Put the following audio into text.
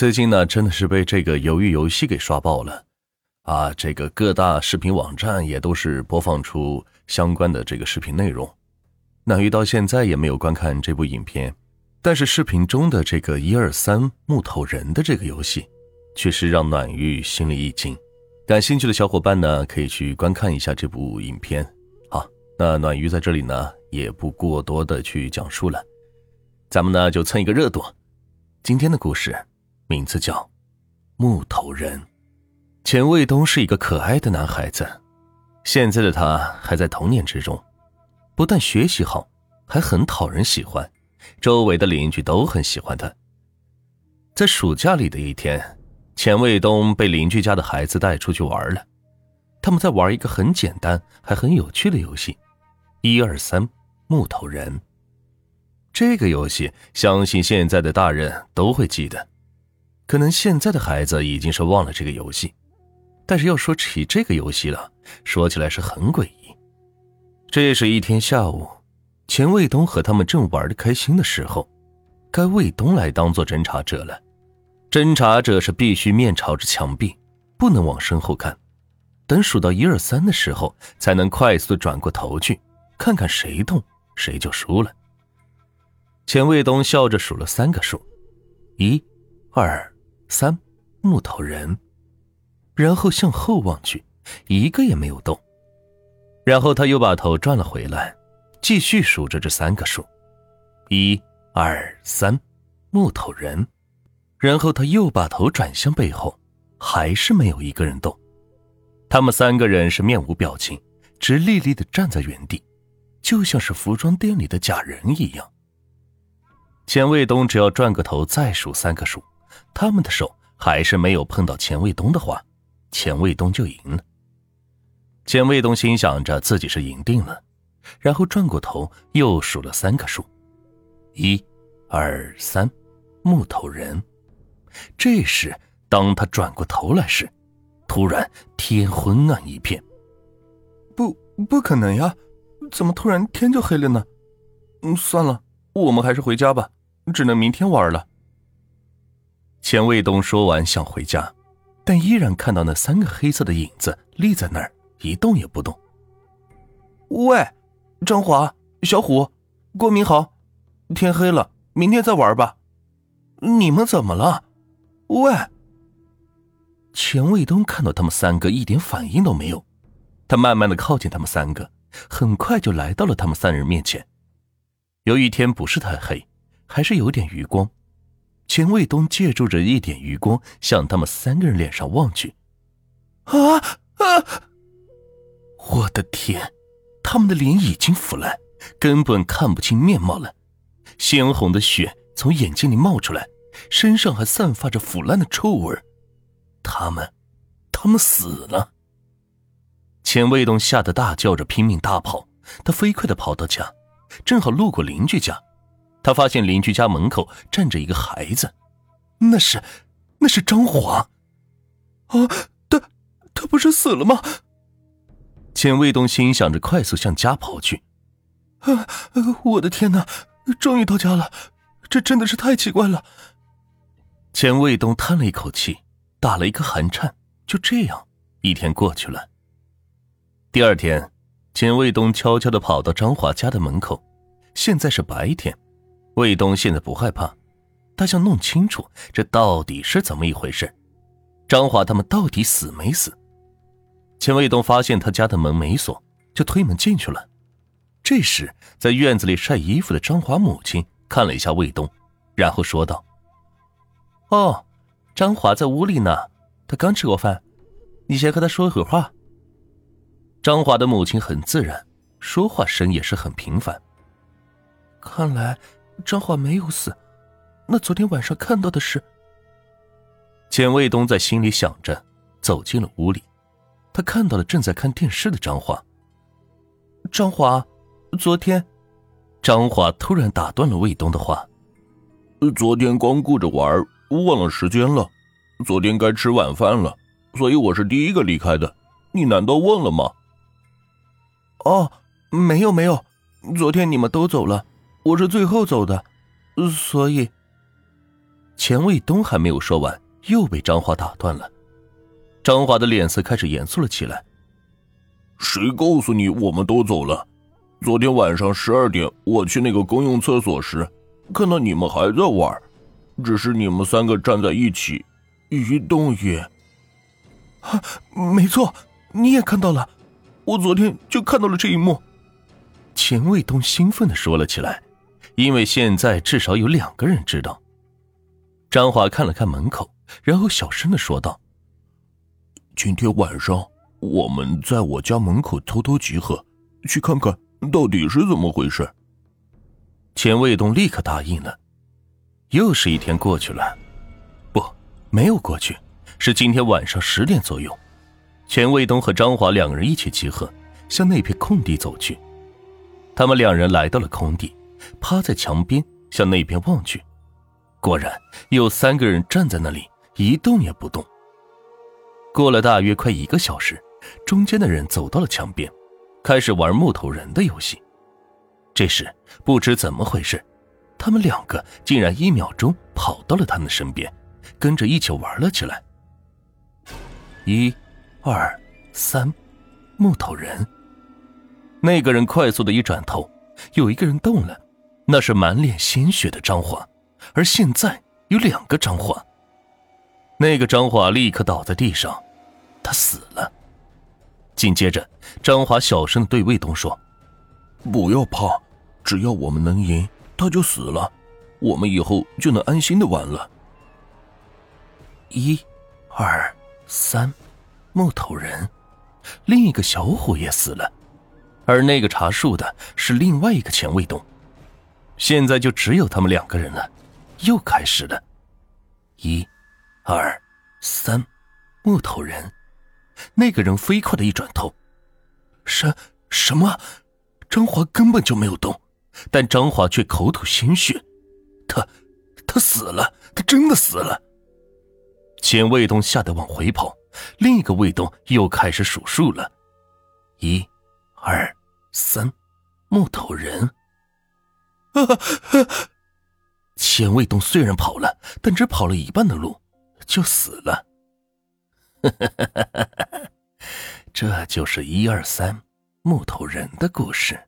最近呢，真的是被这个鱿鱼游戏给刷爆了，啊，这个各大视频网站也都是播放出相关的这个视频内容。暖玉到现在也没有观看这部影片，但是视频中的这个一二三木头人的这个游戏，确实让暖玉心里一惊。感兴趣的小伙伴呢，可以去观看一下这部影片。好，那暖玉在这里呢，也不过多的去讲述了，咱们呢就蹭一个热度。今天的故事。名字叫木头人，钱卫东是一个可爱的男孩子。现在的他还在童年之中，不但学习好，还很讨人喜欢，周围的邻居都很喜欢他。在暑假里的一天，钱卫东被邻居家的孩子带出去玩了。他们在玩一个很简单还很有趣的游戏——一二三木头人。这个游戏，相信现在的大人都会记得。可能现在的孩子已经是忘了这个游戏，但是要说起这个游戏了，说起来是很诡异。这是一天下午，钱卫东和他们正玩的开心的时候，该卫东来当做侦查者了。侦查者是必须面朝着墙壁，不能往身后看，等数到一二三的时候，才能快速转过头去，看看谁动谁就输了。钱卫东笑着数了三个数，一、二。三木头人，然后向后望去，一个也没有动。然后他又把头转了回来，继续数着这三个数：一、二、三，木头人。然后他又把头转向背后，还是没有一个人动。他们三个人是面无表情，直立立的站在原地，就像是服装店里的假人一样。钱卫东只要转个头，再数三个数。他们的手还是没有碰到钱卫东的话，钱卫东就赢了。钱卫东心想着自己是赢定了，然后转过头又数了三个数：一、二、三，木头人。这时，当他转过头来时，突然天昏暗一片。不，不可能呀！怎么突然天就黑了呢？嗯，算了，我们还是回家吧，只能明天玩了。钱卫东说完，想回家，但依然看到那三个黑色的影子立在那儿，一动也不动。喂，张华、小虎、郭明豪，天黑了，明天再玩吧。你们怎么了？喂！钱卫东看到他们三个一点反应都没有，他慢慢的靠近他们三个，很快就来到了他们三人面前。由于天不是太黑，还是有点余光。钱卫东借助着一点余光，向他们三个人脸上望去。啊啊！我的天，他们的脸已经腐烂，根本看不清面貌了。鲜红的血从眼睛里冒出来，身上还散发着腐烂的臭味。他们，他们死了。钱卫东吓得大叫着，拼命大跑。他飞快的跑到家，正好路过邻居家。他发现邻居家门口站着一个孩子，那是，那是张华。啊，他，他不是死了吗？钱卫东心想着，快速向家跑去。啊，我的天哪！终于到家了，这真的是太奇怪了。钱卫东叹了一口气，打了一个寒颤。就这样，一天过去了。第二天，钱卫东悄悄的跑到张华家的门口。现在是白天。卫东现在不害怕，他想弄清楚这到底是怎么一回事。张华他们到底死没死？钱卫东发现他家的门没锁，就推门进去了。这时，在院子里晒衣服的张华母亲看了一下卫东，然后说道：“哦，张华在屋里呢，他刚吃过饭，你先和他说一会儿话。”张华的母亲很自然，说话声也是很平凡。看来。张华没有死，那昨天晚上看到的是？简卫东在心里想着，走进了屋里，他看到了正在看电视的张华。张华，昨天，张华突然打断了卫东的话：“昨天光顾着玩，忘了时间了。昨天该吃晚饭了，所以我是第一个离开的。你难道忘了吗？”哦，没有没有，昨天你们都走了。我是最后走的，所以。钱卫东还没有说完，又被张华打断了。张华的脸色开始严肃了起来。谁告诉你我们都走了？昨天晚上十二点，我去那个公用厕所时，看到你们还在玩，只是你们三个站在一起，一动也……啊，没错，你也看到了，我昨天就看到了这一幕。钱卫东兴奋的说了起来，因为现在至少有两个人知道。张华看了看门口，然后小声的说道：“今天晚上我们在我家门口偷偷集合，去看看。”到底是怎么回事？钱卫东立刻答应了。又是一天过去了，不，没有过去，是今天晚上十点左右，钱卫东和张华两人一起集合，向那片空地走去。他们两人来到了空地，趴在墙边向那边望去，果然有三个人站在那里一动也不动。过了大约快一个小时，中间的人走到了墙边。开始玩木头人的游戏，这时不知怎么回事，他们两个竟然一秒钟跑到了他们身边，跟着一起玩了起来。一、二、三，木头人。那个人快速的一转头，有一个人动了，那是满脸鲜血的张华，而现在有两个张华。那个张华立刻倒在地上，他死了。紧接着，张华小声对卫东说：“不要怕，只要我们能赢，他就死了，我们以后就能安心的玩了。”一、二、三，木头人，另一个小伙也死了，而那个查树的是另外一个钱卫东。现在就只有他们两个人了，又开始了。一、二、三，木头人。那个人飞快的一转头，什什么？张华根本就没有动，但张华却口吐鲜血，他他死了，他真的死了。钱卫东吓得往回跑，另一个卫东又开始数数了，一、二、三，木头人。啊！钱卫东虽然跑了，但只跑了一半的路就死了。这就是一二三木头人的故事。